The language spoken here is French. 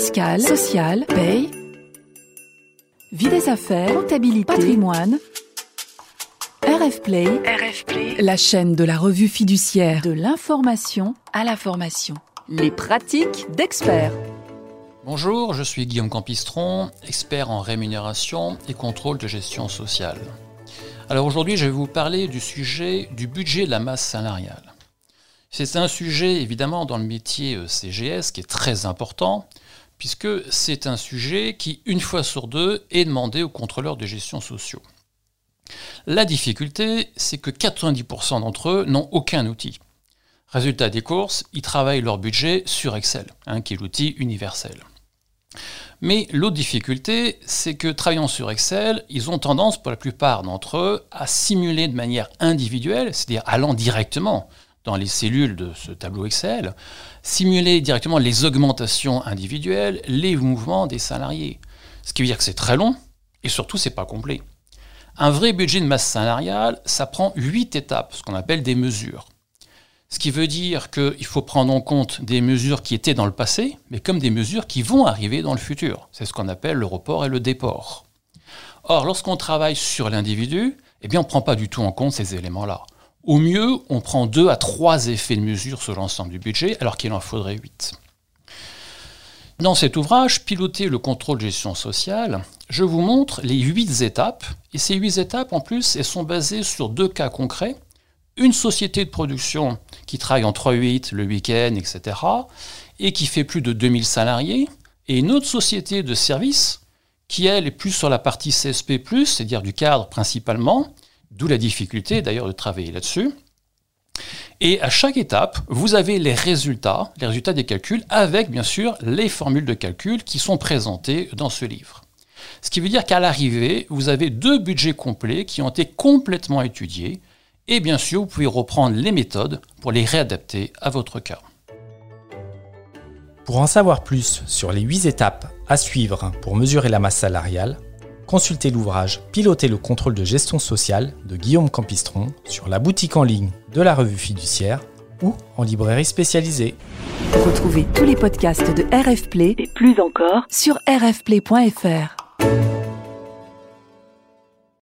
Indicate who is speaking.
Speaker 1: fiscale, sociale, paye, vie des affaires, comptabilité, patrimoine. RF Play,
Speaker 2: RF Play,
Speaker 1: la chaîne de la revue fiduciaire de l'information à la formation. Les pratiques d'experts.
Speaker 3: Bonjour, je suis Guillaume Campistron, expert en rémunération et contrôle de gestion sociale. Alors aujourd'hui, je vais vous parler du sujet du budget de la masse salariale. C'est un sujet évidemment dans le métier euh, CGS qui est très important, puisque c'est un sujet qui, une fois sur deux, est demandé aux contrôleurs de gestion sociaux. La difficulté, c'est que 90% d'entre eux n'ont aucun outil. Résultat des courses, ils travaillent leur budget sur Excel, hein, qui est l'outil universel. Mais l'autre difficulté, c'est que travaillant sur Excel, ils ont tendance, pour la plupart d'entre eux, à simuler de manière individuelle, c'est-à-dire allant directement dans les cellules de ce tableau Excel, simuler directement les augmentations individuelles, les mouvements des salariés. Ce qui veut dire que c'est très long et surtout c'est pas complet. Un vrai budget de masse salariale, ça prend huit étapes, ce qu'on appelle des mesures. Ce qui veut dire qu'il faut prendre en compte des mesures qui étaient dans le passé, mais comme des mesures qui vont arriver dans le futur. C'est ce qu'on appelle le report et le déport. Or, lorsqu'on travaille sur l'individu, eh bien, on ne prend pas du tout en compte ces éléments-là. Au mieux, on prend deux à trois effets de mesure sur l'ensemble du budget, alors qu'il en faudrait huit. Dans cet ouvrage, Piloter le contrôle de gestion sociale, je vous montre les huit étapes. Et ces huit étapes, en plus, elles sont basées sur deux cas concrets. Une société de production qui travaille en 3-8 le week-end, etc., et qui fait plus de 2000 salariés, et une autre société de service qui, elle, est plus sur la partie CSP, c'est-à-dire du cadre principalement, D'où la difficulté d'ailleurs de travailler là-dessus. Et à chaque étape, vous avez les résultats, les résultats des calculs, avec bien sûr les formules de calcul qui sont présentées dans ce livre. Ce qui veut dire qu'à l'arrivée, vous avez deux budgets complets qui ont été complètement étudiés, et bien sûr, vous pouvez reprendre les méthodes pour les réadapter à votre cas.
Speaker 4: Pour en savoir plus sur les huit étapes à suivre pour mesurer la masse salariale, consultez l'ouvrage Piloter le contrôle de gestion sociale de Guillaume Campistron sur la boutique en ligne de la revue fiduciaire ou en librairie spécialisée.
Speaker 1: Retrouvez tous les podcasts de RF Play et plus encore sur rfplay.fr.